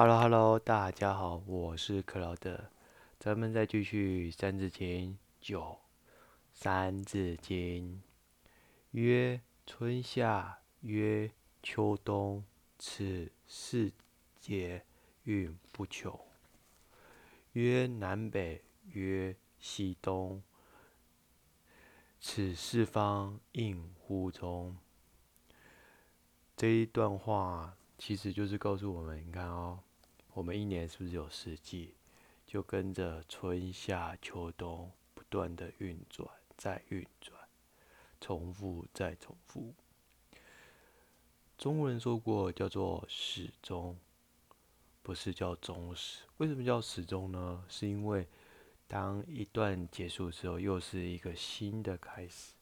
Hello Hello，大家好，我是克劳德，咱们再继续《三字经》九，《三字经》曰：春夏曰秋冬，此四节运不穷。曰南北曰西东，此四方应乎中。这一段话其实就是告诉我们，你看哦。我们一年是不是有四季？就跟着春夏秋冬不断的运转，再运转，重复再重复。中国人说过，叫做始终，不是叫终始。为什么叫始终呢？是因为当一段结束之后，又是一个新的开始。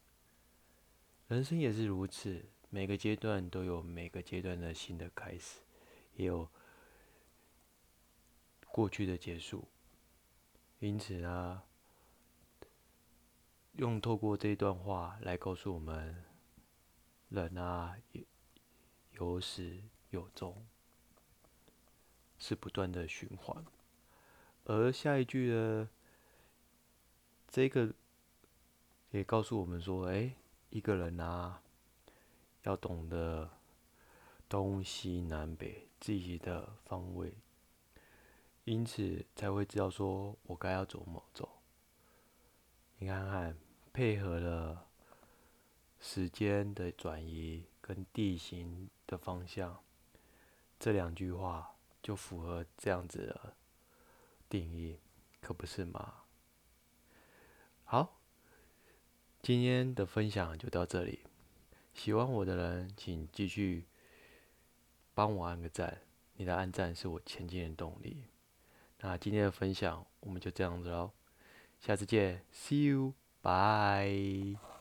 人生也是如此，每个阶段都有每个阶段的新的开始，也有。过去的结束，因此呢，用透过这段话来告诉我们，人啊有有始有终，是不断的循环。而下一句呢，这个也告诉我们说，哎，一个人啊，要懂得东西南北自己的方位。因此才会知道说我该要怎么走。你看看，配合了时间的转移跟地形的方向，这两句话就符合这样子的定义，可不是吗？好，今天的分享就到这里。喜欢我的人，请继续帮我按个赞，你的按赞是我前进的动力。那今天的分享我们就这样子喽，下次见，See you，bye。